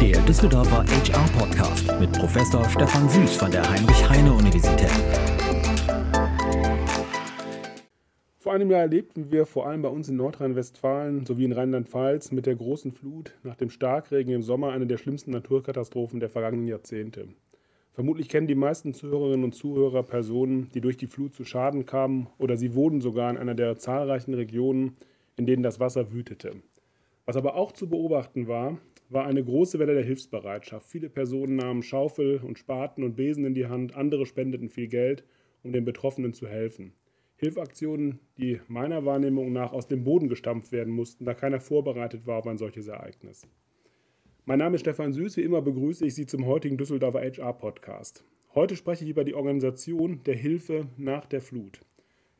der Düsseldorfer HR-Podcast mit Professor Stefan Süß von der Heinrich-Heine-Universität. Vor einem Jahr erlebten wir vor allem bei uns in Nordrhein-Westfalen sowie in Rheinland-Pfalz mit der großen Flut nach dem Starkregen im Sommer eine der schlimmsten Naturkatastrophen der vergangenen Jahrzehnte. Vermutlich kennen die meisten Zuhörerinnen und Zuhörer Personen, die durch die Flut zu Schaden kamen oder sie wohnen sogar in einer der zahlreichen Regionen, in denen das Wasser wütete. Was aber auch zu beobachten war, war eine große Welle der Hilfsbereitschaft. Viele Personen nahmen Schaufel und Spaten und Besen in die Hand, andere spendeten viel Geld, um den Betroffenen zu helfen. Hilfaktionen, die meiner Wahrnehmung nach aus dem Boden gestampft werden mussten, da keiner vorbereitet war auf ein solches Ereignis. Mein Name ist Stefan Süß, wie immer begrüße ich Sie zum heutigen Düsseldorfer HR-Podcast. Heute spreche ich über die Organisation der Hilfe nach der Flut.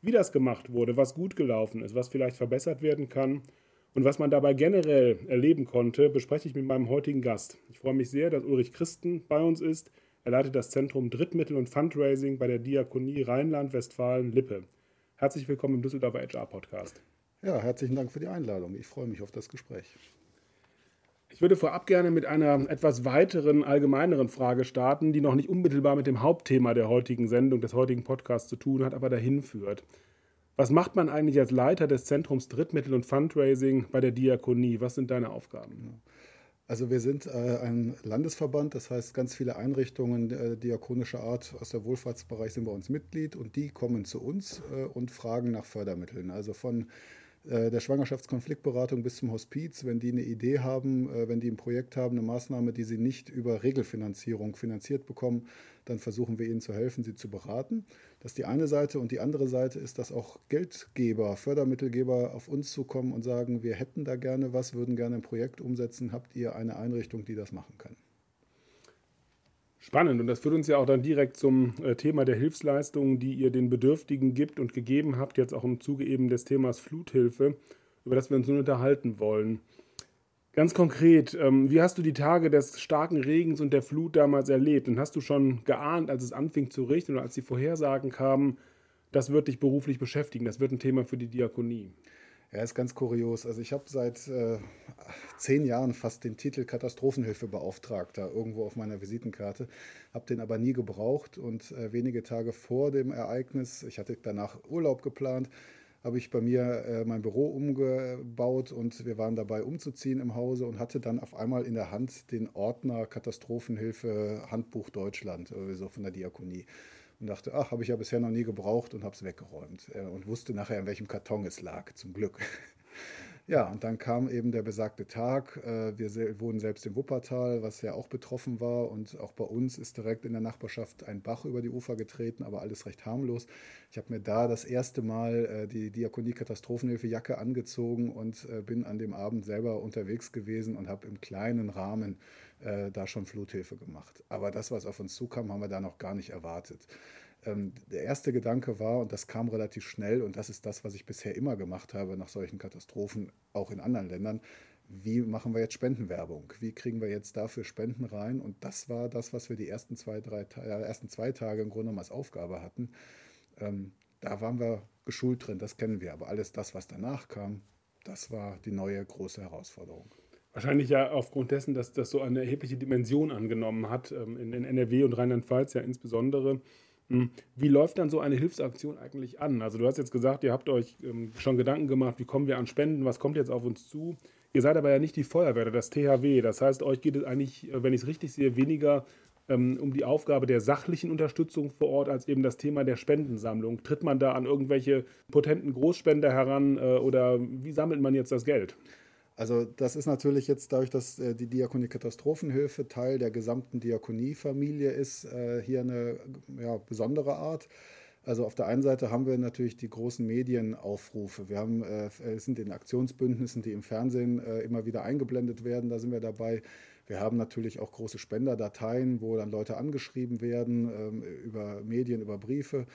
Wie das gemacht wurde, was gut gelaufen ist, was vielleicht verbessert werden kann und was man dabei generell erleben konnte, bespreche ich mit meinem heutigen Gast. Ich freue mich sehr, dass Ulrich Christen bei uns ist. Er leitet das Zentrum Drittmittel und Fundraising bei der Diakonie Rheinland-Westfalen-Lippe. Herzlich willkommen im Düsseldorfer HR Podcast. Ja, herzlichen Dank für die Einladung. Ich freue mich auf das Gespräch. Ich würde vorab gerne mit einer etwas weiteren, allgemeineren Frage starten, die noch nicht unmittelbar mit dem Hauptthema der heutigen Sendung, des heutigen Podcasts zu tun hat, aber dahin führt. Was macht man eigentlich als Leiter des Zentrums Drittmittel und Fundraising bei der Diakonie? Was sind deine Aufgaben? Also wir sind äh, ein Landesverband, das heißt ganz viele Einrichtungen äh, diakonischer Art aus der Wohlfahrtsbereich sind bei uns Mitglied und die kommen zu uns äh, und fragen nach Fördermitteln. Also von der Schwangerschaftskonfliktberatung bis zum Hospiz, wenn die eine Idee haben, wenn die ein Projekt haben, eine Maßnahme, die sie nicht über Regelfinanzierung finanziert bekommen, dann versuchen wir ihnen zu helfen, sie zu beraten. Das ist die eine Seite. Und die andere Seite ist, dass auch Geldgeber, Fördermittelgeber auf uns zukommen und sagen, wir hätten da gerne was, würden gerne ein Projekt umsetzen. Habt ihr eine Einrichtung, die das machen kann? Spannend und das führt uns ja auch dann direkt zum äh, Thema der Hilfsleistungen, die ihr den Bedürftigen gibt und gegeben habt, jetzt auch im Zuge eben des Themas Fluthilfe, über das wir uns nun unterhalten wollen. Ganz konkret, ähm, wie hast du die Tage des starken Regens und der Flut damals erlebt? Und hast du schon geahnt, als es anfing zu regnen oder als die Vorhersagen kamen, das wird dich beruflich beschäftigen, das wird ein Thema für die Diakonie? Ja, ist ganz kurios. Also ich habe seit äh, zehn Jahren fast den Titel Katastrophenhilfebeauftragter irgendwo auf meiner Visitenkarte, habe den aber nie gebraucht und äh, wenige Tage vor dem Ereignis, ich hatte danach Urlaub geplant, habe ich bei mir äh, mein Büro umgebaut und wir waren dabei umzuziehen im Hause und hatte dann auf einmal in der Hand den Ordner Katastrophenhilfe Handbuch Deutschland, so von der Diakonie und dachte, ach, habe ich ja bisher noch nie gebraucht und habe es weggeräumt äh, und wusste nachher, in welchem Karton es lag, zum Glück. Ja, und dann kam eben der besagte Tag. Äh, wir wohnen selbst im Wuppertal, was ja auch betroffen war. Und auch bei uns ist direkt in der Nachbarschaft ein Bach über die Ufer getreten, aber alles recht harmlos. Ich habe mir da das erste Mal äh, die Diakonie-Katastrophenhilfe-Jacke angezogen und bin an dem Abend selber unterwegs gewesen und habe im kleinen Rahmen äh, da schon Fluthilfe gemacht. Aber das, was auf uns zukam, haben wir da noch gar nicht erwartet. Ähm, der erste Gedanke war, und das kam relativ schnell, und das ist das, was ich bisher immer gemacht habe nach solchen Katastrophen, auch in anderen Ländern, wie machen wir jetzt Spendenwerbung? Wie kriegen wir jetzt dafür Spenden rein? Und das war das, was wir die ersten zwei, drei, äh, ersten zwei Tage im Grunde genommen als Aufgabe hatten. Ähm, da waren wir geschult drin, das kennen wir. Aber alles das, was danach kam, das war die neue große Herausforderung. Wahrscheinlich ja aufgrund dessen, dass das so eine erhebliche Dimension angenommen hat, ähm, in, in NRW und Rheinland-Pfalz ja insbesondere. Hm, wie läuft dann so eine Hilfsaktion eigentlich an? Also du hast jetzt gesagt, ihr habt euch ähm, schon Gedanken gemacht, wie kommen wir an Spenden, was kommt jetzt auf uns zu? Ihr seid aber ja nicht die Feuerwehr, das THW. Das heißt, euch geht es eigentlich, äh, wenn ich es richtig sehe, weniger ähm, um die Aufgabe der sachlichen Unterstützung vor Ort als eben das Thema der Spendensammlung. Tritt man da an irgendwelche potenten Großspender heran äh, oder wie sammelt man jetzt das Geld? Also das ist natürlich jetzt dadurch, dass äh, die Diakonie Katastrophenhilfe Teil der gesamten Diakoniefamilie ist, äh, hier eine ja, besondere Art. Also auf der einen Seite haben wir natürlich die großen Medienaufrufe. Wir haben, äh, sind in Aktionsbündnissen, die im Fernsehen äh, immer wieder eingeblendet werden. Da sind wir dabei. Wir haben natürlich auch große Spenderdateien, wo dann Leute angeschrieben werden ähm, über Medien, über Briefe.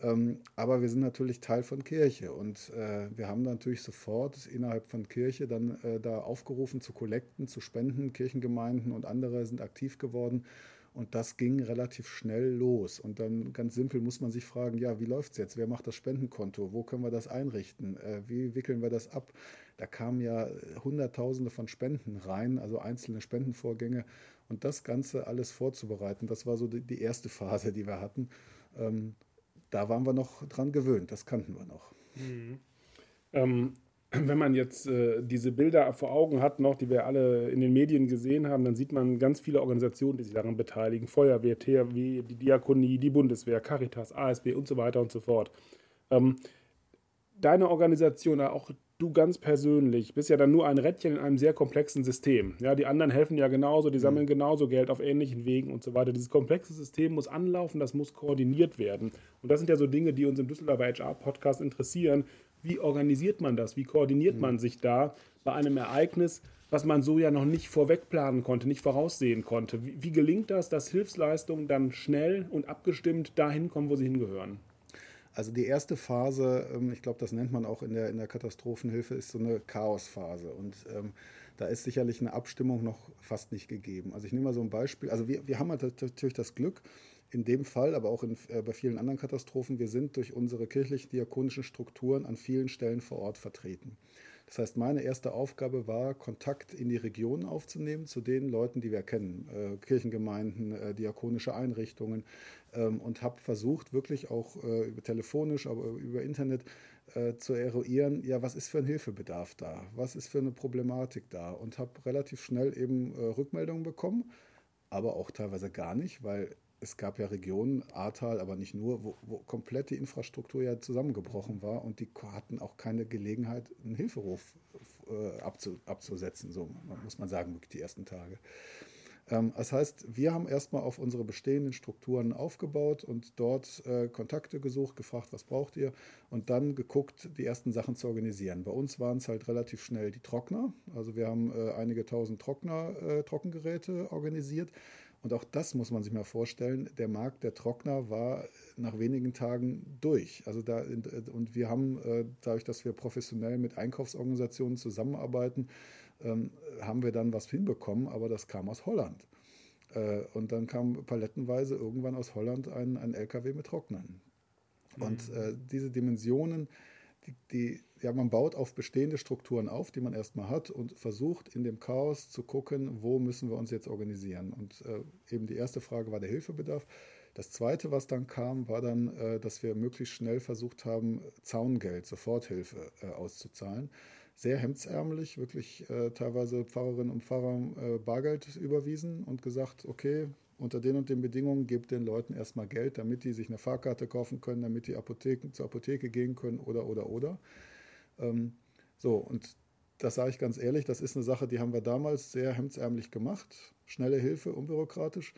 Ähm, aber wir sind natürlich Teil von Kirche und äh, wir haben natürlich sofort innerhalb von Kirche dann äh, da aufgerufen zu Kollekten, zu Spenden. Kirchengemeinden und andere sind aktiv geworden. Und das ging relativ schnell los. Und dann ganz simpel muss man sich fragen, ja, wie läuft es jetzt? Wer macht das Spendenkonto? Wo können wir das einrichten? Äh, wie wickeln wir das ab? Da kamen ja Hunderttausende von Spenden rein, also einzelne Spendenvorgänge. Und das Ganze alles vorzubereiten, das war so die, die erste Phase, die wir hatten. Ähm, da waren wir noch dran gewöhnt, das kannten wir noch. Mhm. Ähm, wenn man jetzt äh, diese Bilder vor Augen hat, noch, die wir alle in den Medien gesehen haben, dann sieht man ganz viele Organisationen, die sich daran beteiligen: Feuerwehr, THW, die Diakonie, die Bundeswehr, Caritas, ASB und so weiter und so fort. Ähm, deine Organisation, auch du ganz persönlich, bist ja dann nur ein Rädchen in einem sehr komplexen System. Ja, die anderen helfen ja genauso, die sammeln mhm. genauso Geld auf ähnlichen Wegen und so weiter. Dieses komplexe System muss anlaufen, das muss koordiniert werden. Und das sind ja so Dinge, die uns im Düsseldorfer HR-Podcast interessieren wie organisiert man das? Wie koordiniert man sich da bei einem Ereignis, was man so ja noch nicht vorweg planen konnte, nicht voraussehen konnte? Wie, wie gelingt das, dass Hilfsleistungen dann schnell und abgestimmt dahin kommen, wo sie hingehören? Also die erste Phase, ähm, ich glaube, das nennt man auch in der, in der Katastrophenhilfe, ist so eine Chaosphase. Und ähm, da ist sicherlich eine Abstimmung noch fast nicht gegeben. Also ich nehme mal so ein Beispiel. Also wir, wir haben halt natürlich das Glück, in dem Fall, aber auch in, äh, bei vielen anderen Katastrophen, wir sind durch unsere kirchlich-diakonischen Strukturen an vielen Stellen vor Ort vertreten. Das heißt, meine erste Aufgabe war, Kontakt in die Region aufzunehmen zu den Leuten, die wir kennen, äh, Kirchengemeinden, äh, diakonische Einrichtungen ähm, und habe versucht, wirklich auch äh, telefonisch, aber über Internet äh, zu eruieren, ja, was ist für ein Hilfebedarf da, was ist für eine Problematik da? Und habe relativ schnell eben äh, Rückmeldungen bekommen, aber auch teilweise gar nicht, weil es gab ja Regionen, Ahrtal, aber nicht nur, wo, wo komplett die Infrastruktur ja zusammengebrochen war und die hatten auch keine Gelegenheit, einen Hilferuf äh, abzu, abzusetzen, so muss man sagen, wirklich die ersten Tage. Ähm, das heißt, wir haben erstmal auf unsere bestehenden Strukturen aufgebaut und dort äh, Kontakte gesucht, gefragt, was braucht ihr und dann geguckt, die ersten Sachen zu organisieren. Bei uns waren es halt relativ schnell die Trockner, also wir haben äh, einige tausend Trockner, äh, Trockengeräte organisiert und auch das muss man sich mal vorstellen. Der Markt der Trockner war nach wenigen Tagen durch. Also da, und wir haben, äh, dadurch, dass wir professionell mit Einkaufsorganisationen zusammenarbeiten, ähm, haben wir dann was hinbekommen, aber das kam aus Holland. Äh, und dann kam palettenweise irgendwann aus Holland ein, ein LKW mit Trocknern. Und mhm. äh, diese Dimensionen, die, die, ja, man baut auf bestehende Strukturen auf, die man erstmal hat und versucht in dem Chaos zu gucken, wo müssen wir uns jetzt organisieren. Und äh, eben die erste Frage war der Hilfebedarf. Das zweite, was dann kam, war dann, äh, dass wir möglichst schnell versucht haben, Zaungeld, Soforthilfe äh, auszuzahlen. Sehr hemdsärmelig, wirklich äh, teilweise Pfarrerinnen und Pfarrer äh, Bargeld überwiesen und gesagt, okay, unter den und den Bedingungen gebt den Leuten erstmal Geld, damit die sich eine Fahrkarte kaufen können, damit die Apotheken, zur Apotheke gehen können oder, oder, oder. Ähm, so, und das sage ich ganz ehrlich, das ist eine Sache, die haben wir damals sehr hemdsärmlich gemacht. Schnelle Hilfe, unbürokratisch.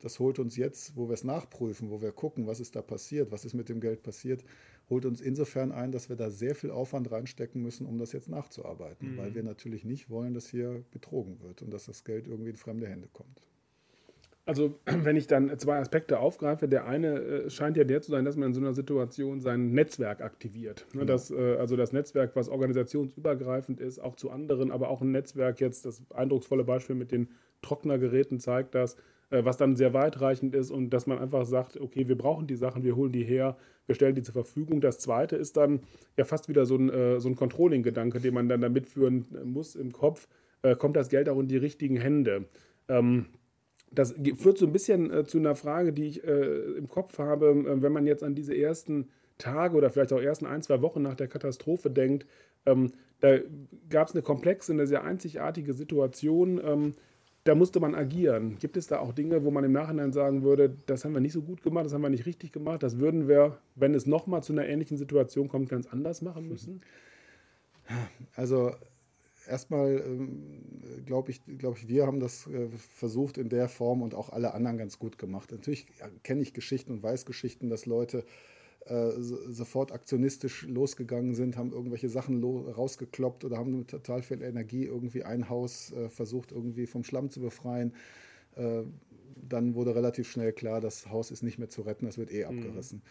Das holt uns jetzt, wo wir es nachprüfen, wo wir gucken, was ist da passiert, was ist mit dem Geld passiert, holt uns insofern ein, dass wir da sehr viel Aufwand reinstecken müssen, um das jetzt nachzuarbeiten, mhm. weil wir natürlich nicht wollen, dass hier betrogen wird und dass das Geld irgendwie in fremde Hände kommt. Also, wenn ich dann zwei Aspekte aufgreife, der eine äh, scheint ja der zu sein, dass man in so einer Situation sein Netzwerk aktiviert. Ne, genau. das, äh, also das Netzwerk, was organisationsübergreifend ist, auch zu anderen, aber auch ein Netzwerk jetzt, das eindrucksvolle Beispiel mit den Trocknergeräten zeigt das, äh, was dann sehr weitreichend ist und dass man einfach sagt, okay, wir brauchen die Sachen, wir holen die her, wir stellen die zur Verfügung. Das zweite ist dann ja fast wieder so ein, so ein Controlling-Gedanke, den man dann da mitführen muss im Kopf. kommt das Geld auch in die richtigen Hände? Ähm, das führt so ein bisschen äh, zu einer Frage, die ich äh, im Kopf habe, äh, wenn man jetzt an diese ersten Tage oder vielleicht auch ersten ein, zwei Wochen nach der Katastrophe denkt. Ähm, da gab es eine komplexe, eine sehr einzigartige Situation. Ähm, da musste man agieren. Gibt es da auch Dinge, wo man im Nachhinein sagen würde, das haben wir nicht so gut gemacht, das haben wir nicht richtig gemacht, das würden wir, wenn es nochmal zu einer ähnlichen Situation kommt, ganz anders machen müssen? Also erstmal ähm, glaube ich, glaub ich, wir haben das äh, versucht in der Form und auch alle anderen ganz gut gemacht. Natürlich kenne ich Geschichten und weiß Geschichten, dass Leute äh, sofort aktionistisch losgegangen sind, haben irgendwelche Sachen rausgekloppt oder haben mit total viel Energie irgendwie ein Haus äh, versucht, irgendwie vom Schlamm zu befreien. Dann wurde relativ schnell klar, das Haus ist nicht mehr zu retten, das wird eh mhm. abgerissen.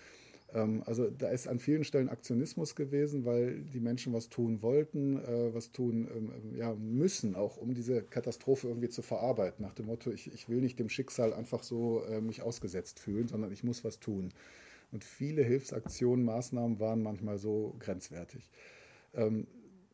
Ähm, also da ist an vielen Stellen Aktionismus gewesen, weil die Menschen was tun wollten, äh, was tun ähm, ähm, ja, müssen, auch um diese Katastrophe irgendwie zu verarbeiten. Nach dem Motto, ich, ich will nicht dem Schicksal einfach so äh, mich ausgesetzt fühlen, sondern ich muss was tun. Und viele Hilfsaktionen, Maßnahmen waren manchmal so grenzwertig.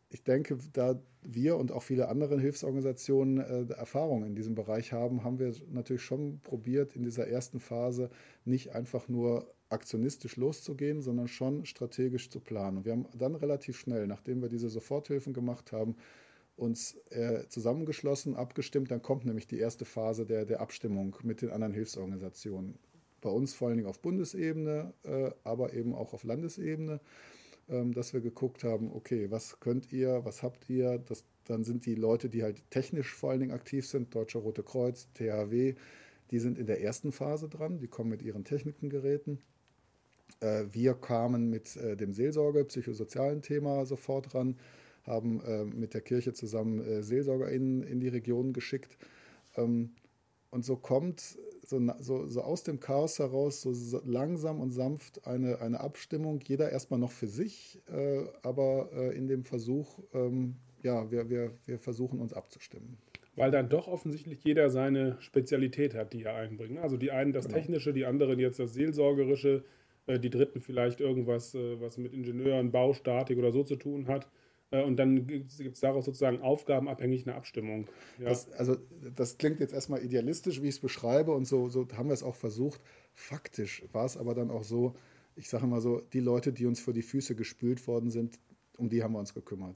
ich denke, da wir und auch viele andere Hilfsorganisationen äh, Erfahrung in diesem Bereich haben, haben wir natürlich schon probiert, in dieser ersten Phase nicht einfach nur aktionistisch loszugehen, sondern schon strategisch zu planen. Wir haben dann relativ schnell, nachdem wir diese Soforthilfen gemacht haben, uns äh, zusammengeschlossen, abgestimmt. Dann kommt nämlich die erste Phase der, der Abstimmung mit den anderen Hilfsorganisationen. Bei uns vor allen Dingen auf Bundesebene, äh, aber eben auch auf Landesebene, ähm, dass wir geguckt haben, okay, was könnt ihr, was habt ihr? Das, dann sind die Leute, die halt technisch vor allen Dingen aktiv sind, Deutscher Rote Kreuz, THW, die sind in der ersten Phase dran, die kommen mit ihren Technikengeräten. Äh, wir kamen mit äh, dem Seelsorge, psychosozialen Thema sofort ran, haben äh, mit der Kirche zusammen SeelsorgerInnen in die Region geschickt. Ähm, und so kommt so, so, so, aus dem Chaos heraus so langsam und sanft eine, eine Abstimmung, jeder erstmal noch für sich, aber in dem Versuch, ähm, ja, wir, wir, wir versuchen uns abzustimmen weil dann doch offensichtlich jeder seine Spezialität hat, die er einbringt. Also die einen das genau. Technische, die anderen jetzt das Seelsorgerische, die dritten vielleicht irgendwas, äh, was mit Ingenieuren, Baustatik oder so zu tun hat. Äh, und dann gibt es daraus sozusagen aufgabenabhängig eine Abstimmung. Ja. Das, also das klingt jetzt erstmal idealistisch, wie ich es beschreibe, und so, so haben wir es auch versucht. Faktisch war es aber dann auch so, ich sage mal so, die Leute, die uns vor die Füße gespült worden sind, um die haben wir uns gekümmert.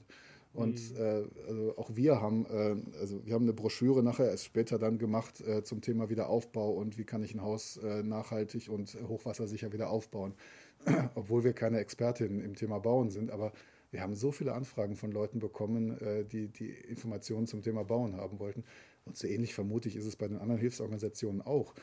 Und mhm. äh, also auch wir haben, äh, also wir haben eine Broschüre nachher erst später dann gemacht äh, zum Thema Wiederaufbau und wie kann ich ein Haus äh, nachhaltig und hochwassersicher wieder aufbauen. Obwohl wir keine Expertinnen im Thema Bauen sind, aber wir haben so viele Anfragen von Leuten bekommen, äh, die die Informationen zum Thema Bauen haben wollten. Und so ähnlich vermute ich ist es bei den anderen Hilfsorganisationen auch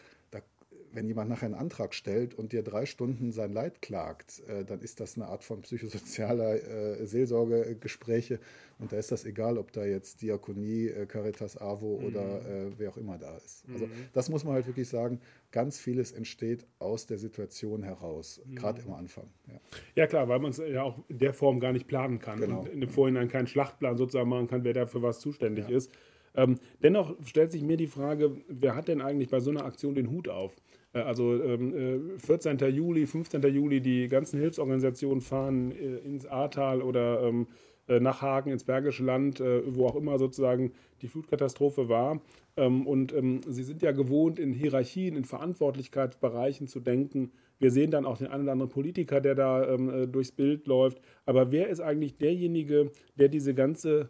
wenn jemand nachher einen Antrag stellt und dir drei Stunden sein Leid klagt, äh, dann ist das eine Art von psychosozialer äh, Seelsorgegespräche. Und da ist das egal, ob da jetzt Diakonie, äh, Caritas AWO mhm. oder äh, wer auch immer da ist. Also mhm. das muss man halt wirklich sagen, ganz vieles entsteht aus der Situation heraus, mhm. gerade am Anfang. Ja. ja klar, weil man es ja auch in der Form gar nicht planen kann genau. und in dem Vorhinein keinen Schlachtplan sozusagen machen kann, wer dafür was zuständig ja. ist. Ähm, dennoch stellt sich mir die Frage, wer hat denn eigentlich bei so einer Aktion den Hut auf? Äh, also ähm, 14. Äh, Juli, 15. Juli, die ganzen Hilfsorganisationen fahren äh, ins Ahrtal oder ähm, äh, nach Hagen, ins Bergische Land, äh, wo auch immer sozusagen die Flutkatastrophe war. Ähm, und ähm, sie sind ja gewohnt, in Hierarchien, in Verantwortlichkeitsbereichen zu denken. Wir sehen dann auch den einen oder anderen Politiker, der da ähm, äh, durchs Bild läuft. Aber wer ist eigentlich derjenige, der diese ganze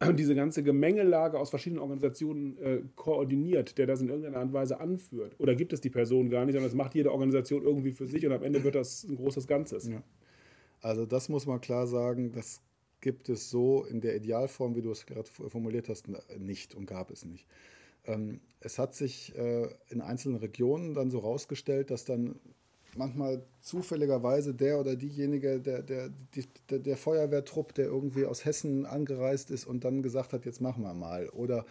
diese ganze Gemengelage aus verschiedenen Organisationen äh, koordiniert, der das in irgendeiner Art und Weise anführt? Oder gibt es die Person gar nicht, sondern es macht jede Organisation irgendwie für sich und am Ende wird das ein großes Ganzes? Ja. Also das muss man klar sagen, das gibt es so in der Idealform, wie du es gerade formuliert hast, nicht und gab es nicht. Ähm, es hat sich äh, in einzelnen Regionen dann so rausgestellt, dass dann manchmal zufälligerweise der oder diejenige, der, der, der, der, Feuerwehrtrupp, der irgendwie aus Hessen angereist ist und dann gesagt hat, jetzt machen wir mal. Oder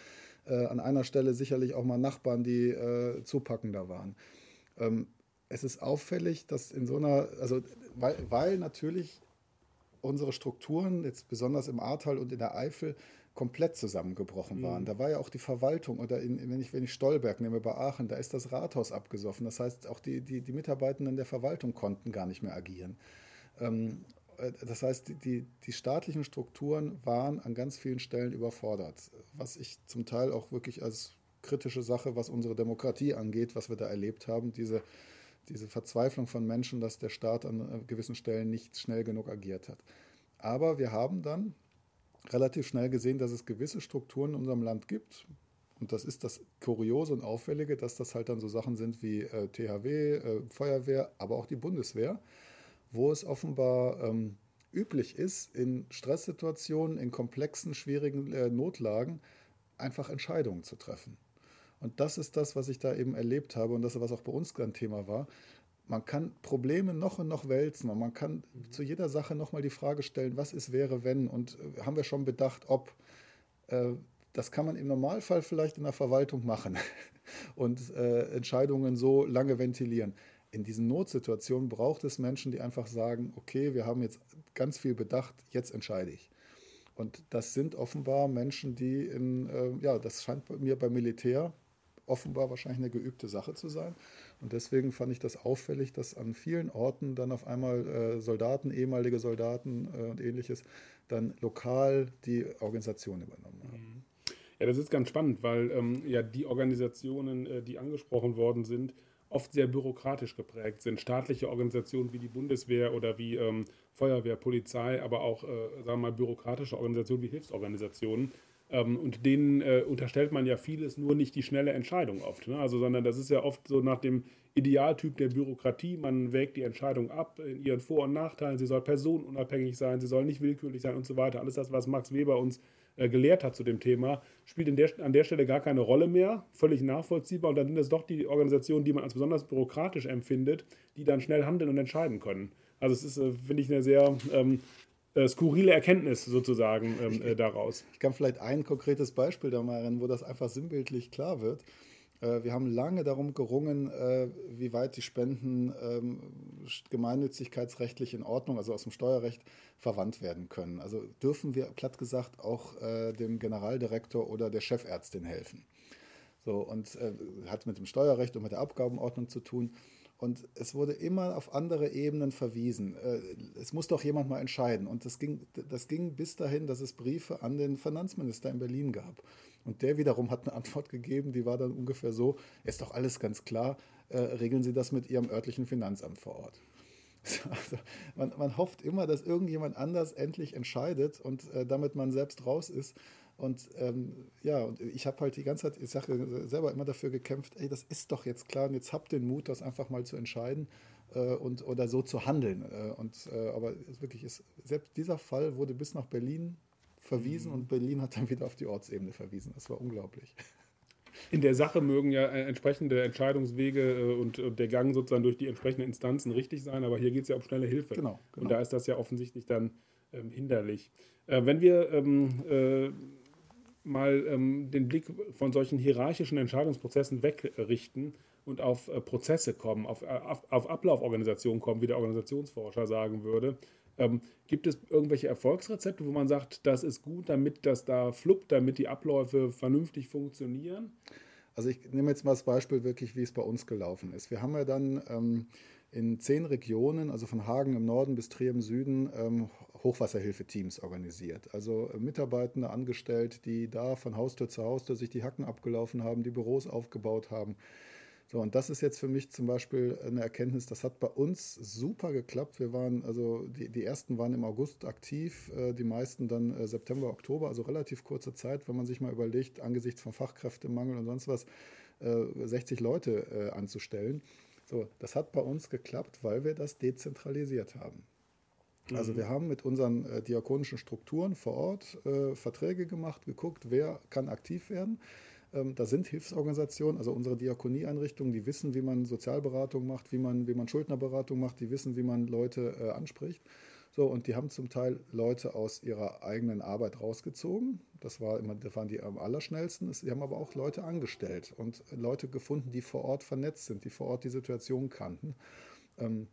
äh, an einer Stelle sicherlich auch mal Nachbarn, die äh, zupackender waren. Ähm, es ist auffällig, dass in so einer, also weil, weil natürlich unsere Strukturen, jetzt besonders im Ahrtal und in der Eifel, komplett zusammengebrochen waren. Mhm. Da war ja auch die Verwaltung, oder in, wenn, ich, wenn ich Stolberg nehme bei Aachen, da ist das Rathaus abgesoffen. Das heißt, auch die, die, die Mitarbeitenden der Verwaltung konnten gar nicht mehr agieren. Ähm, äh, das heißt, die, die staatlichen Strukturen waren an ganz vielen Stellen überfordert, was ich zum Teil auch wirklich als kritische Sache, was unsere Demokratie angeht, was wir da erlebt haben, diese, diese Verzweiflung von Menschen, dass der Staat an äh, gewissen Stellen nicht schnell genug agiert hat. Aber wir haben dann, relativ schnell gesehen, dass es gewisse Strukturen in unserem Land gibt. Und das ist das Kuriose und Auffällige, dass das halt dann so Sachen sind wie äh, THW, äh, Feuerwehr, aber auch die Bundeswehr, wo es offenbar ähm, üblich ist, in Stresssituationen, in komplexen, schwierigen äh, Notlagen einfach Entscheidungen zu treffen. Und das ist das, was ich da eben erlebt habe und das, was auch bei uns ein Thema war man kann Probleme noch und noch wälzen und man kann mhm. zu jeder Sache nochmal die Frage stellen, was ist, wäre, wenn und äh, haben wir schon bedacht, ob. Äh, das kann man im Normalfall vielleicht in der Verwaltung machen und äh, Entscheidungen so lange ventilieren. in diesen Notsituationen braucht es Menschen, die einfach sagen, okay, wir haben jetzt ganz viel bedacht, jetzt entscheide ich. Und das sind offenbar Menschen, die in, äh, ja, das scheint mir beim Militär offenbar wahrscheinlich eine geübte Sache zu sein. Und deswegen fand ich das auffällig, dass an vielen Orten dann auf einmal äh, Soldaten, ehemalige Soldaten äh, und ähnliches dann lokal die Organisation übernommen haben. Ja, das ist ganz spannend, weil ähm, ja die Organisationen, äh, die angesprochen worden sind, oft sehr bürokratisch geprägt sind. Staatliche Organisationen wie die Bundeswehr oder wie ähm, Feuerwehr, Polizei, aber auch, äh, sagen wir mal, bürokratische Organisationen wie Hilfsorganisationen. Ähm, und denen äh, unterstellt man ja vieles, nur nicht die schnelle Entscheidung oft. Ne? Also, sondern das ist ja oft so nach dem Idealtyp der Bürokratie. Man wägt die Entscheidung ab in ihren Vor- und Nachteilen. Sie soll personenunabhängig sein, sie soll nicht willkürlich sein und so weiter. Alles das, was Max Weber uns äh, gelehrt hat zu dem Thema, spielt der, an der Stelle gar keine Rolle mehr. Völlig nachvollziehbar. Und dann sind es doch die Organisationen, die man als besonders bürokratisch empfindet, die dann schnell handeln und entscheiden können. Also es ist, äh, finde ich, eine sehr ähm, äh, skurrile Erkenntnis sozusagen ähm, äh, daraus. Ich kann vielleicht ein konkretes Beispiel da mal rennen, wo das einfach sinnbildlich klar wird. Äh, wir haben lange darum gerungen, äh, wie weit die Spenden ähm, gemeinnützigkeitsrechtlich in Ordnung, also aus dem Steuerrecht, verwandt werden können. Also dürfen wir platt gesagt auch äh, dem Generaldirektor oder der Chefärztin helfen. So, und hat mit dem Steuerrecht und mit der Abgabenordnung zu tun. Und es wurde immer auf andere Ebenen verwiesen. Es muss doch jemand mal entscheiden. Und das ging, das ging bis dahin, dass es Briefe an den Finanzminister in Berlin gab. Und der wiederum hat eine Antwort gegeben, die war dann ungefähr so, ist doch alles ganz klar, äh, regeln Sie das mit Ihrem örtlichen Finanzamt vor Ort. Also man, man, hofft immer, dass irgendjemand anders endlich entscheidet und äh, damit man selbst raus ist. Und ähm, ja, und ich habe halt die ganze Zeit, ich sage selber immer dafür gekämpft, ey, das ist doch jetzt klar und jetzt habt den Mut, das einfach mal zu entscheiden äh, und oder so zu handeln. Äh, und äh, aber wirklich ist, selbst dieser Fall wurde bis nach Berlin verwiesen und Berlin hat dann wieder auf die Ortsebene verwiesen. Das war unglaublich. In der Sache mögen ja äh, entsprechende Entscheidungswege äh, und, der Gang sozusagen durch die entsprechenden Instanzen richtig sein, aber hier geht es ja um schnelle Hilfe. Genau, genau. Und da ist das ja offensichtlich dann ähm, hinderlich. Äh, wenn wir ähm, äh, mal ähm, den Blick von solchen hierarchischen Entscheidungsprozessen wegrichten und auf äh, Prozesse kommen, auf, auf, auf Ablauforganisationen kommen, wie der Organisationsforscher sagen würde, ähm, gibt es irgendwelche Erfolgsrezepte, wo man sagt, das ist gut, damit das da fluppt, damit die Abläufe vernünftig funktionieren? Also ich nehme jetzt mal das Beispiel wirklich, wie es bei uns gelaufen ist. Wir haben ja dann ähm, in zehn Regionen, also von Hagen im Norden bis Trier im Süden, ähm, Hochwasserhilfeteams organisiert. Also äh, Mitarbeitende angestellt, die da von Haustür zu Haustür sich die Hacken abgelaufen haben, die Büros aufgebaut haben so, und das ist jetzt für mich zum Beispiel eine Erkenntnis, das hat bei uns super geklappt. Wir waren, also die, die ersten waren im August aktiv, äh, die meisten dann äh, September, Oktober, also relativ kurze Zeit, wenn man sich mal überlegt, angesichts von Fachkräftemangel und sonst was, 60 äh, Leute anzustellen. So, das hat bei uns geklappt, weil wir das dezentralisiert haben. Also mhm. wir haben mit unseren äh, diakonischen Strukturen vor Ort äh, Verträge gemacht, geguckt, wer kann aktiv werden. Ähm, da sind Hilfsorganisationen, also unsere Diakonieeinrichtungen, die wissen, wie man Sozialberatung macht, wie man, wie man Schuldnerberatung macht, die wissen, wie man Leute äh, anspricht. So, und die haben zum Teil Leute aus ihrer eigenen Arbeit rausgezogen. Das, war immer, das waren die am allerschnellsten. Sie haben aber auch Leute angestellt und Leute gefunden, die vor Ort vernetzt sind, die vor Ort die Situation kannten. Ähm,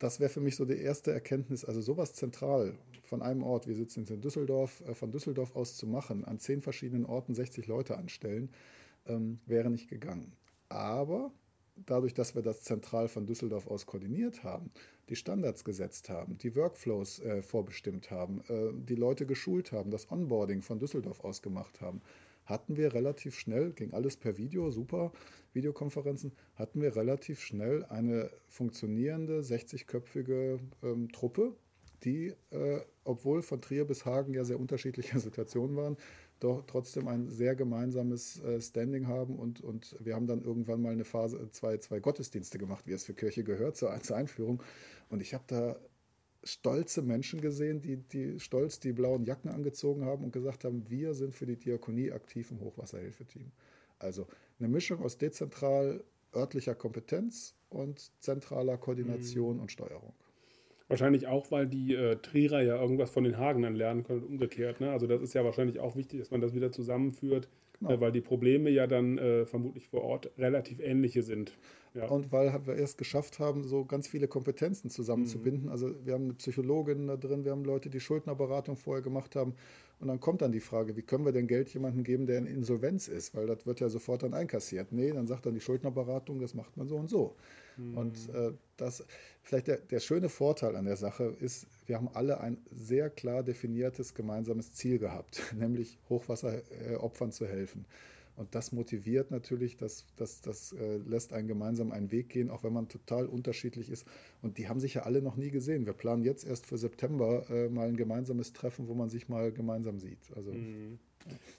das wäre für mich so die erste Erkenntnis, also sowas zentral von einem Ort, wir sitzen in Düsseldorf, äh, von Düsseldorf aus zu machen, an zehn verschiedenen Orten 60 Leute anstellen, ähm, wäre nicht gegangen. Aber dadurch, dass wir das zentral von Düsseldorf aus koordiniert haben, die Standards gesetzt haben, die Workflows äh, vorbestimmt haben, äh, die Leute geschult haben, das Onboarding von Düsseldorf aus gemacht haben, hatten wir relativ schnell, ging alles per Video, super, Videokonferenzen, hatten wir relativ schnell eine funktionierende 60-köpfige ähm, Truppe, die, äh, obwohl von Trier bis Hagen ja sehr unterschiedliche Situationen waren, doch trotzdem ein sehr gemeinsames äh, Standing haben und, und wir haben dann irgendwann mal eine Phase, zwei, zwei Gottesdienste gemacht, wie es für Kirche gehört, zur, zur Einführung. Und ich habe da stolze Menschen gesehen, die, die stolz die blauen Jacken angezogen haben und gesagt haben, wir sind für die Diakonie aktiv im Hochwasserhilfeteam. Also eine Mischung aus dezentral örtlicher Kompetenz und zentraler Koordination mhm. und Steuerung. Wahrscheinlich auch, weil die äh, Trierer ja irgendwas von den Hagenern lernen können und umgekehrt. Ne? Also das ist ja wahrscheinlich auch wichtig, dass man das wieder zusammenführt, genau. äh, weil die Probleme ja dann äh, vermutlich vor Ort relativ ähnliche sind. Ja. Und weil wir erst geschafft haben, so ganz viele Kompetenzen zusammenzubinden. Mhm. Also wir haben eine Psychologin da drin, wir haben Leute, die Schuldnerberatung vorher gemacht haben. Und dann kommt dann die Frage, wie können wir denn Geld jemandem geben, der in Insolvenz ist? Weil das wird ja sofort dann einkassiert. Nee, dann sagt dann die Schuldnerberatung, das macht man so und so. Mhm. Und äh, das, vielleicht der, der schöne Vorteil an der Sache ist, wir haben alle ein sehr klar definiertes gemeinsames Ziel gehabt, nämlich Hochwasseropfern zu helfen. Und das motiviert natürlich, das, das, das äh, lässt einen gemeinsam einen Weg gehen, auch wenn man total unterschiedlich ist. Und die haben sich ja alle noch nie gesehen. Wir planen jetzt erst für September äh, mal ein gemeinsames Treffen, wo man sich mal gemeinsam sieht. Also, mhm.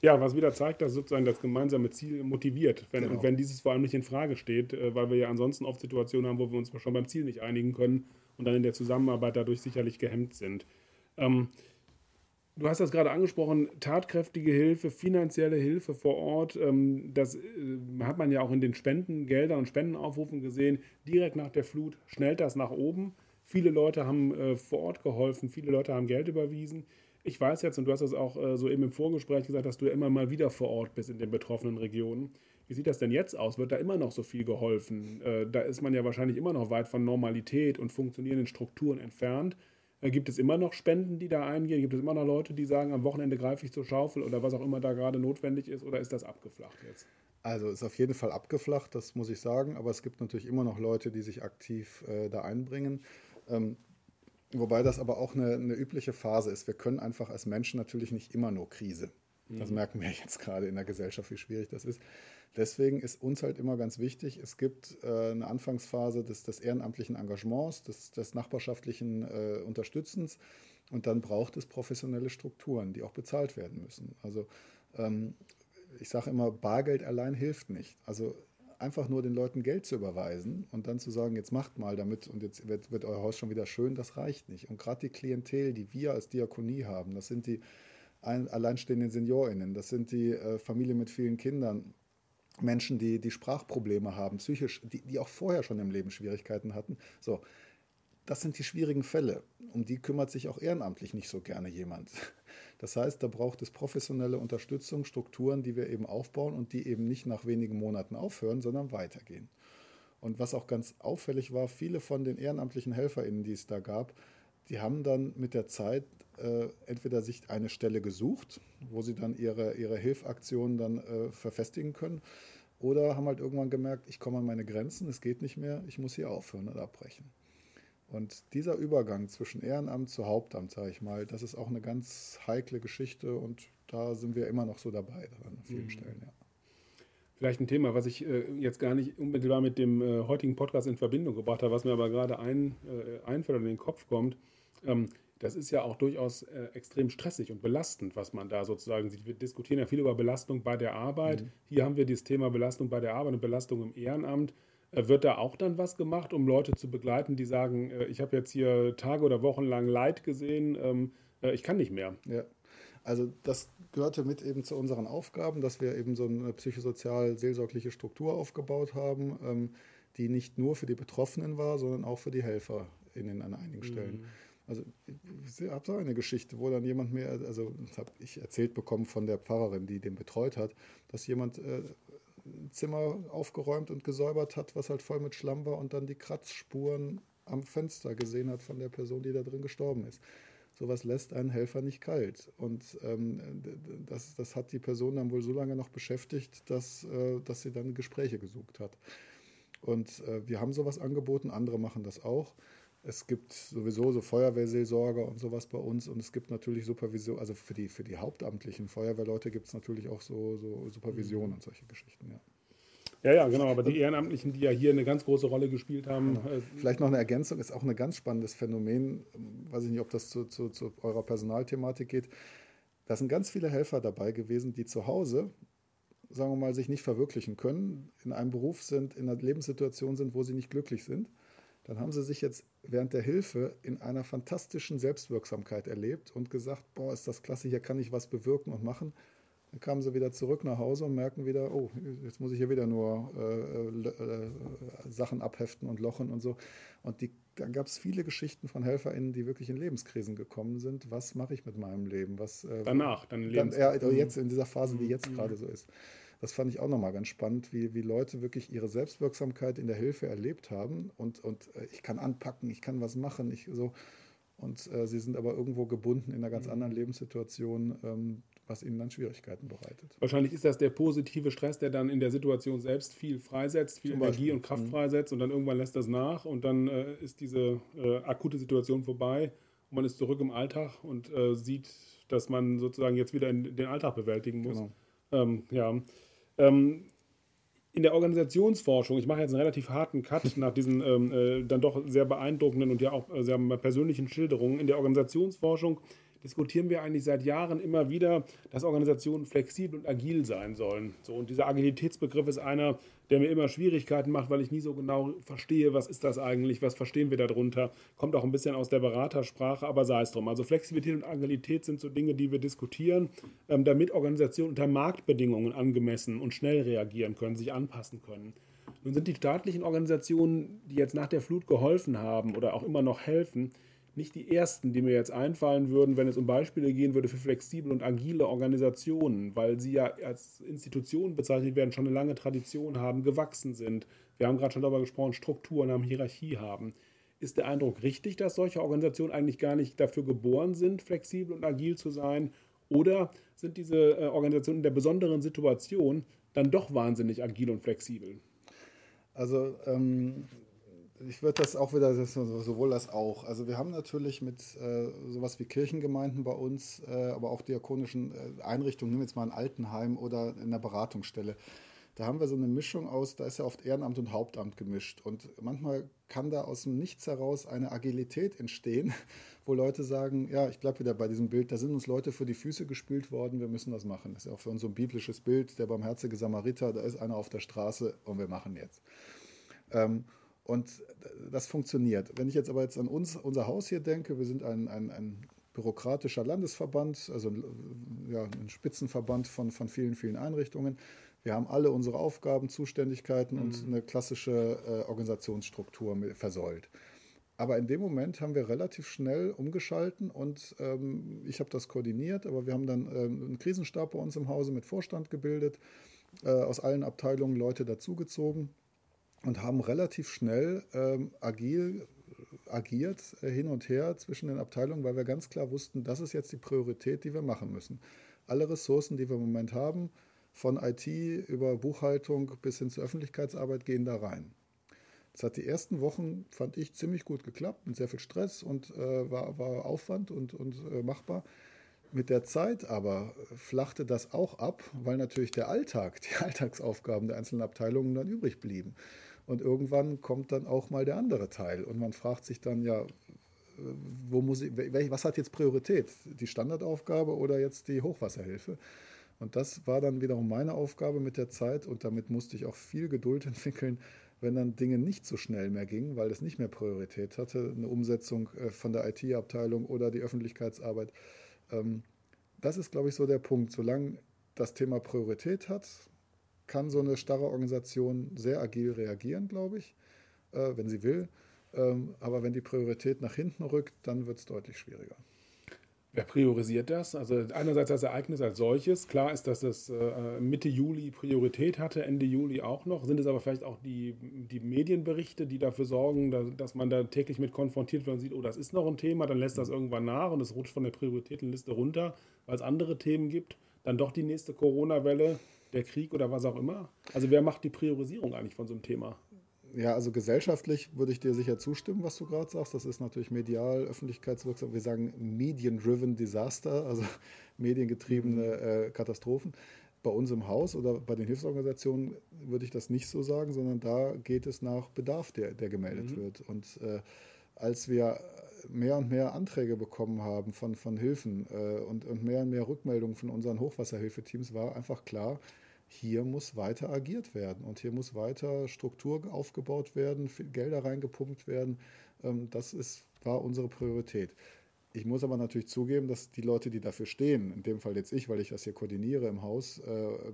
Ja, was wieder zeigt, dass sozusagen das gemeinsame Ziel motiviert. Wenn, genau. Und wenn dieses vor allem nicht in Frage steht, äh, weil wir ja ansonsten oft Situationen haben, wo wir uns schon beim Ziel nicht einigen können und dann in der Zusammenarbeit dadurch sicherlich gehemmt sind. Ähm, Du hast das gerade angesprochen, tatkräftige Hilfe, finanzielle Hilfe vor Ort. Ähm, das äh, hat man ja auch in den Spendengeldern und Spendenaufrufen gesehen. Direkt nach der Flut schnellt das nach oben. Viele Leute haben äh, vor Ort geholfen, viele Leute haben Geld überwiesen. Ich weiß jetzt, und du hast das auch äh, so eben im Vorgespräch gesagt, dass du immer mal wieder vor Ort bist in den betroffenen Regionen. Wie sieht das denn jetzt aus? Wird da immer noch so viel geholfen? Da ist man ja wahrscheinlich immer noch weit von Normalität und funktionierenden Strukturen entfernt. Äh, gibt es immer noch Spenden, die da eingehen? Gibt es immer noch Leute, die sagen, am Wochenende greife ich zur Schaufel oder was auch immer da gerade notwendig ist? Oder ist das abgeflacht jetzt? Also ist auf jeden Fall abgeflacht, das muss ich sagen. Aber es gibt natürlich immer noch Leute, die sich aktiv äh, da einbringen. Ähm, wobei das aber auch eine, eine, übliche Phase ist. Wir können einfach als Menschen natürlich nicht immer nur Krise. Das mhm. merken wir jetzt gerade in der Gesellschaft, wie schwierig das ist. Deswegen ist uns halt immer ganz wichtig, es gibt äh, eine Anfangsphase des, des, ehrenamtlichen Engagements, des, des nachbarschaftlichen äh, Unterstützens und dann braucht es professionelle Strukturen, die auch bezahlt werden müssen. Also ähm, ich sage immer, Bargeld allein hilft nicht. Also einfach nur den Leuten Geld zu überweisen und dann zu sagen, jetzt macht mal damit und jetzt wird, wird euer Haus schon wieder schön, das reicht nicht. Und gerade die Klientel, die wir als Diakonie haben, das sind die alleinstehenden SeniorInnen, das sind die äh, Familien mit vielen Kindern, Menschen, die, die Sprachprobleme haben, psychisch, die, die auch vorher schon im Leben Schwierigkeiten hatten. So, das sind die schwierigen Fälle. Um die kümmert sich auch ehrenamtlich nicht so gerne jemand. Das heißt, da braucht es professionelle Unterstützung, Strukturen, die wir eben aufbauen und die eben nicht nach wenigen Monaten aufhören, sondern weitergehen. Und was auch ganz auffällig war, viele von den ehrenamtlichen HelferInnen, die es da gab, die haben dann mit der Zeit äh, entweder sich eine Stelle gesucht, wo sie dann ihre, ihre Hilfaktionen dann äh, verfestigen können, oder haben halt irgendwann gemerkt, ich komme an meine Grenzen, es geht nicht mehr, ich muss hier aufhören oder abbrechen. Und dieser Übergang zwischen Ehrenamt zu Hauptamt, sage ich mal, das ist auch eine ganz heikle Geschichte und da sind wir immer noch so dabei an vielen mhm. Stellen, ja. Vielleicht ein Thema, was ich äh, jetzt gar nicht unmittelbar mit dem äh, heutigen Podcast in Verbindung gebracht habe, was mir aber gerade ein, äh, einfällt und in den Kopf kommt. Ähm, das ist ja auch durchaus äh, extrem stressig und belastend, was man da sozusagen sieht. Wir diskutieren ja viel über Belastung bei der Arbeit. Mhm. Hier haben wir dieses Thema Belastung bei der Arbeit und Belastung im Ehrenamt. Äh, wird da auch dann was gemacht, um Leute zu begleiten, die sagen, äh, ich habe jetzt hier Tage oder Wochen lang Leid gesehen, ähm, äh, ich kann nicht mehr? Ja. Also das gehörte mit eben zu unseren Aufgaben, dass wir eben so eine psychosozial-seelsorgliche Struktur aufgebaut haben, ähm, die nicht nur für die Betroffenen war, sondern auch für die HelferInnen an einigen Stellen. Mhm. Also ich habe so eine Geschichte, wo dann jemand mir, also habe ich erzählt bekommen von der Pfarrerin, die den betreut hat, dass jemand äh, ein Zimmer aufgeräumt und gesäubert hat, was halt voll mit Schlamm war und dann die Kratzspuren am Fenster gesehen hat von der Person, die da drin gestorben ist. Sowas lässt einen Helfer nicht kalt. Und ähm, das, das hat die Person dann wohl so lange noch beschäftigt, dass, äh, dass sie dann Gespräche gesucht hat. Und äh, wir haben sowas angeboten, andere machen das auch. Es gibt sowieso so Feuerwehrseelsorger und sowas bei uns und es gibt natürlich Supervision, also für die, für die hauptamtlichen Feuerwehrleute gibt es natürlich auch so, so Supervision mhm. und solche Geschichten, ja. Ja, ja, genau, aber die Ehrenamtlichen, die ja hier eine ganz große Rolle gespielt haben. Genau. Äh, Vielleicht noch eine Ergänzung, ist auch ein ganz spannendes Phänomen, weiß ich nicht, ob das zu, zu, zu eurer Personalthematik geht. Da sind ganz viele Helfer dabei gewesen, die zu Hause, sagen wir mal, sich nicht verwirklichen können, in einem Beruf sind, in einer Lebenssituation sind, wo sie nicht glücklich sind dann haben sie sich jetzt während der Hilfe in einer fantastischen Selbstwirksamkeit erlebt und gesagt, boah, ist das klasse, hier kann ich was bewirken und machen. Dann kamen sie wieder zurück nach Hause und merken wieder, oh, jetzt muss ich hier wieder nur äh, äh, Sachen abheften und lochen und so. Und die, dann gab es viele Geschichten von HelferInnen, die wirklich in Lebenskrisen gekommen sind. Was mache ich mit meinem Leben? Was, äh, Danach, dann Lebens dann, ja, jetzt in dieser Phase, die jetzt mhm. gerade so ist. Das fand ich auch nochmal ganz spannend, wie, wie Leute wirklich ihre Selbstwirksamkeit in der Hilfe erlebt haben. Und, und äh, ich kann anpacken, ich kann was machen. Ich, so. Und äh, sie sind aber irgendwo gebunden in einer ganz mhm. anderen Lebenssituation, ähm, was ihnen dann Schwierigkeiten bereitet. Wahrscheinlich ist das der positive Stress, der dann in der Situation selbst viel freisetzt, viel Energie und Kraft mhm. freisetzt und dann irgendwann lässt das nach und dann äh, ist diese äh, akute Situation vorbei und man ist zurück im Alltag und äh, sieht, dass man sozusagen jetzt wieder in den Alltag bewältigen muss. Genau. Ähm, ja. Ähm, in der Organisationsforschung, ich mache jetzt einen relativ harten Cut nach diesen ähm, äh, dann doch sehr beeindruckenden und ja auch äh, sehr persönlichen Schilderungen. In der Organisationsforschung diskutieren wir eigentlich seit Jahren immer wieder, dass Organisationen flexibel und agil sein sollen. So, und dieser Agilitätsbegriff ist einer, der mir immer Schwierigkeiten macht, weil ich nie so genau verstehe, was ist das eigentlich, was verstehen wir darunter. Kommt auch ein bisschen aus der Beratersprache, aber sei es drum. Also Flexibilität und Agilität sind so Dinge, die wir diskutieren, ähm, damit Organisationen unter Marktbedingungen angemessen und schnell reagieren können, sich anpassen können. Nun sind die staatlichen Organisationen, die jetzt nach der Flut geholfen haben oder auch immer noch helfen, nicht die ersten, die mir jetzt einfallen würden, wenn es um Beispiele gehen würde für flexible und agile Organisationen, weil sie ja als Institutionen bezeichnet werden, schon eine lange Tradition haben, gewachsen sind. Wir haben gerade schon darüber gesprochen, Strukturen haben, Hierarchie haben. Ist der Eindruck richtig, dass solche Organisationen eigentlich gar nicht dafür geboren sind, flexibel und agil zu sein? Oder sind diese äh, Organisationen in der besonderen Situation dann doch wahnsinnig agil und flexibel? Also ähm, ich würde das auch wieder, sowohl das auch. Also wir haben natürlich mit äh, sowas wie Kirchengemeinden bei uns, äh, aber auch diakonischen äh, Einrichtungen, nehmen wir jetzt mal ein Altenheim oder in einer Beratungsstelle. Da haben wir so eine Mischung aus, da ist ja oft Ehrenamt und Hauptamt gemischt. Und manchmal kann da aus dem Nichts heraus eine Agilität entstehen, wo Leute sagen, ja, ich bleibe wieder bei diesem Bild, da sind uns Leute vor die Füße gespült worden, wir müssen das machen. Das ist ja auch für uns so ein biblisches Bild, der barmherzige Samariter, da ist einer auf der Straße und wir machen jetzt. Ähm, und das funktioniert. Wenn ich jetzt aber jetzt an uns, unser Haus hier denke, wir sind ein, ein, ein bürokratischer Landesverband, also ja, ein Spitzenverband von, von vielen, vielen Einrichtungen. Wir haben alle unsere Aufgaben, Zuständigkeiten mhm. und eine klassische äh, Organisationsstruktur versäult. Aber in dem Moment haben wir relativ schnell umgeschalten und ähm, ich habe das koordiniert, aber wir haben dann ähm, einen Krisenstab bei uns im Hause mit Vorstand gebildet, äh, aus allen Abteilungen Leute dazugezogen und haben relativ schnell ähm, agil agiert äh, hin und her zwischen den Abteilungen, weil wir ganz klar wussten, das ist jetzt die Priorität, die wir machen müssen. Alle Ressourcen, die wir im Moment haben, von IT über Buchhaltung bis hin zur Öffentlichkeitsarbeit, gehen da rein. Das hat die ersten Wochen, fand ich, ziemlich gut geklappt, mit sehr viel Stress und äh, war, war Aufwand und, und äh, machbar. Mit der Zeit aber flachte das auch ab, weil natürlich der Alltag, die Alltagsaufgaben der einzelnen Abteilungen dann übrig blieben. Und irgendwann kommt dann auch mal der andere Teil. Und man fragt sich dann, ja, wo muss ich, was hat jetzt Priorität? Die Standardaufgabe oder jetzt die Hochwasserhilfe? Und das war dann wiederum meine Aufgabe mit der Zeit und damit musste ich auch viel Geduld entwickeln, wenn dann Dinge nicht so schnell mehr gingen, weil es nicht mehr Priorität hatte, eine Umsetzung äh, von der IT-Abteilung oder die Öffentlichkeitsarbeit. Ähm, das ist, glaube ich, so der Punkt. Solange das Thema Priorität hat, kann so eine starre Organisation sehr agil reagieren, glaube ich, äh, wenn sie will. Ähm, aber wenn die Priorität nach hinten rückt, dann wird es deutlich schwieriger. Wer priorisiert das? Also einerseits das Ereignis als solches. Klar ist, dass es äh, Mitte Juli Priorität hatte, Ende Juli auch noch. Sind es aber vielleicht auch die, die Medienberichte, die dafür sorgen, dass, dass man da täglich mit konfrontiert wird und sieht, oh, das ist noch ein Thema, dann lässt das irgendwann nach und es rutscht von der Prioritätenliste runter, weil es andere Themen gibt. Dann doch die nächste Corona-Welle der Krieg oder was auch immer? Also wer macht die Priorisierung eigentlich von so einem Thema? Ja, also gesellschaftlich würde ich dir sicher zustimmen, was du gerade sagst. Das ist natürlich medial, öffentlichkeitswirksam. Wir sagen Median-driven Disaster, also mediengetriebene mhm. äh, Katastrophen. Bei uns im Haus oder bei den Hilfsorganisationen würde ich das nicht so sagen, sondern da geht es nach Bedarf, der, der gemeldet mhm. wird. Und äh, als wir mehr und mehr Anträge bekommen haben von, von Hilfen äh, und, und mehr und mehr Rückmeldungen von unseren Hochwasserhilfeteams, war einfach klar, hier muss weiter agiert werden und hier muss weiter Struktur aufgebaut werden, Gelder reingepumpt werden. Ähm, das ist, war unsere Priorität. Ich muss aber natürlich zugeben, dass die Leute, die dafür stehen, in dem Fall jetzt ich, weil ich das hier koordiniere im Haus, äh,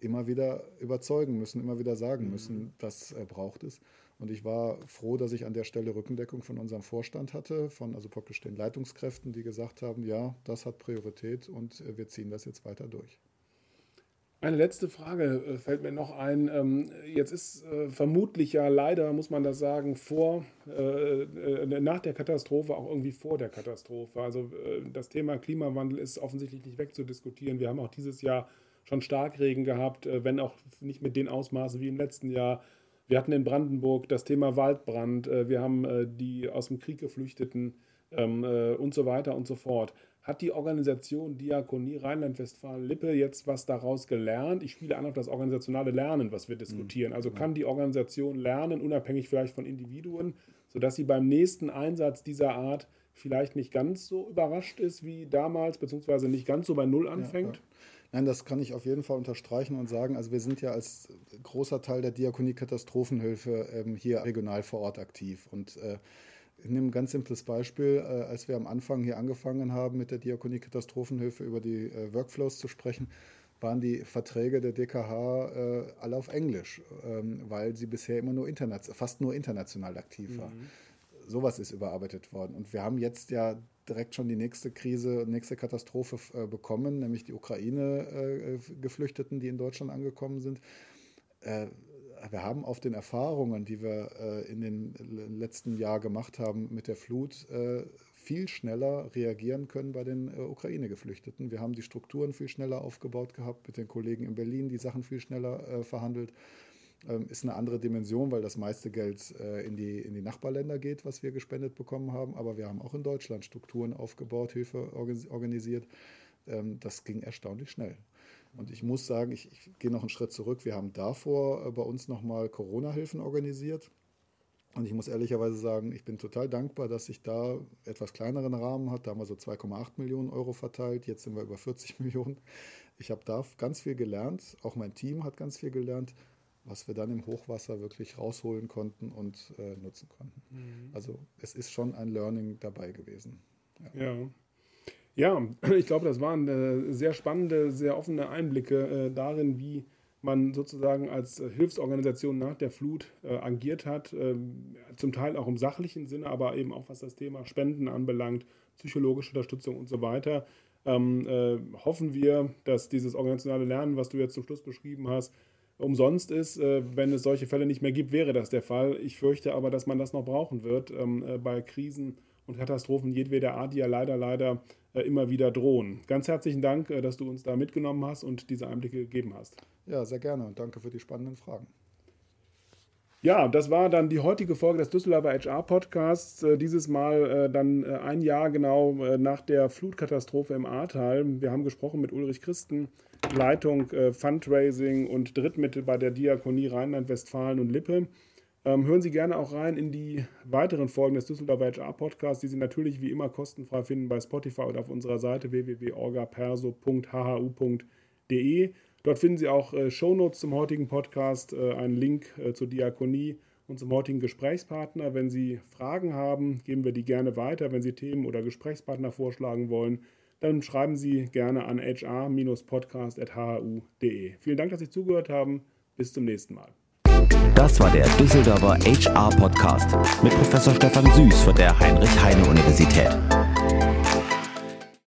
immer wieder überzeugen müssen, immer wieder sagen mhm. müssen, das äh, braucht es. Und ich war froh, dass ich an der Stelle Rückendeckung von unserem Vorstand hatte, von also praktisch den Leitungskräften, die gesagt haben, ja, das hat Priorität und äh, wir ziehen das jetzt weiter durch. Eine letzte Frage äh, fällt mir noch ein. Ähm, jetzt ist äh, vermutlich ja leider, muss man das sagen, vor, äh, nach der Katastrophe auch irgendwie vor der Katastrophe. Also das Thema Klimawandel ist offensichtlich nicht wegzudiskutieren. Wir haben auch dieses Jahr schon Starkregen gehabt, wenn auch nicht mit den Ausmaßen wie im letzten Jahr. Wir hatten in Brandenburg das Thema Waldbrand. Wir haben die aus dem Krieg Geflüchteten ähm, und so weiter und so fort. Hat die Organisation Diakonie Rheinland-Westfalen-Lippe jetzt was daraus gelernt? Ich spiele an auf das organisationale Lernen, was wir diskutieren. Also kann die Organisation lernen, unabhängig vielleicht von Individuen, sodass sie beim nächsten Einsatz dieser Art vielleicht nicht ganz so überrascht ist wie damals, beziehungsweise nicht ganz so bei Null anfängt? Ja, ja. Nein, das kann ich auf jeden Fall unterstreichen und sagen. Also wir sind ja als großer Teil der Diakonie Katastrophenhilfe ähm, hier regional vor Ort aktiv. Und äh, ich nehme ein ganz simples Beispiel. Äh, als wir am Anfang hier angefangen haben, mit der Diakonie Katastrophenhilfe über die äh, Workflows zu sprechen, waren die Verträge der DKH äh, alle auf Englisch, ähm, weil sie bisher immer nur fast nur international aktiv war. Mhm. Sowas ist überarbeitet worden. Und wir haben jetzt ja direkt schon die nächste Krise, nächste Katastrophe äh, bekommen, nämlich die Ukraine-Geflüchteten, äh, die in Deutschland angekommen sind äh, wir haben auf den Erfahrungen, die wir äh, in den letzten Jahren gemacht haben mit der Flut, äh, viel schneller reagieren können bei den äh, Ukraine-Geflüchteten. Wir haben die Strukturen viel schneller aufgebaut gehabt, mit den Kollegen in Berlin die Sachen viel schneller äh, verhandelt. Ähm, ist eine andere Dimension, weil das meiste Geld äh, in, die, in die Nachbarländer geht, was wir gespendet bekommen haben. Aber wir haben auch in Deutschland Strukturen aufgebaut, Hilfe organisiert. Ähm, das ging erstaunlich schnell. Und ich muss sagen, ich, ich gehe noch einen Schritt zurück. Wir haben davor äh, bei uns nochmal Corona-Hilfen organisiert. Und ich muss ehrlicherweise sagen, ich bin total dankbar, dass sich da etwas kleineren Rahmen hat. Da haben wir so 2,8 Millionen Euro verteilt. Jetzt sind wir über 40 Millionen. Ich habe da ganz viel gelernt. Auch mein Team hat ganz viel gelernt, was wir dann im Hochwasser wirklich rausholen konnten und äh, nutzen konnten. Mhm. Also es ist schon ein Learning dabei gewesen. ja. ja. Ja, ich glaube, das waren äh, sehr spannende, sehr offene Einblicke äh, darin, wie man sozusagen als äh, Hilfsorganisation nach der Flut agiert hat, äh, zum Teil auch im sachlichen Sinne, aber eben auch was das Thema Spenden anbelangt, psychologische Unterstützung und so weiter. Ähm, äh, hoffen wir, dass dieses organisationale Lernen, was du jetzt zum Schluss beschrieben hast, umsonst ist. wenn es solche Fälle nicht mehr gibt, wäre das der Fall. Ich fürchte aber, dass man das noch brauchen wird ähm, bei Krisen und Katastrophen jedweder Art, die ja leider, leider immer wieder drohen. Ganz herzlichen Dank, äh, dass du uns da mitgenommen hast und diese Einblicke gegeben hast. Ja, sehr gerne und danke für die spannenden Fragen. Ja, das war dann die heutige Folge des Düsseldorfer HR Podcasts. Äh, dieses Mal dann ein Jahr genau nach der Flutkatastrophe im Ahrtal. Wir haben gesprochen mit Ulrich Christen, Leitung Fundraising und Drittmittel bei der Diakonie Rheinland-Westfalen und Lippe. Ähm, hören Sie gerne auch rein in die weiteren Folgen des Düsseldorfer HR Podcasts, die Sie natürlich wie immer kostenfrei finden bei Spotify oder auf unserer Seite www.orgaperso.hhu.de. Dort finden Sie auch äh, Shownotes zum heutigen Podcast, äh, einen Link äh, zur Diakonie und zum heutigen Gesprächspartner. Wenn Sie Fragen haben, geben wir die gerne weiter. Wenn Sie Themen oder Gesprächspartner vorschlagen wollen, dann schreiben Sie gerne an hr-podcast.hhu.de. Vielen Dank, dass Sie zugehört haben. Bis zum nächsten Mal. Das war der Düsseldorfer HR Podcast mit Professor Stefan Süß von der Heinrich-Heine-Universität.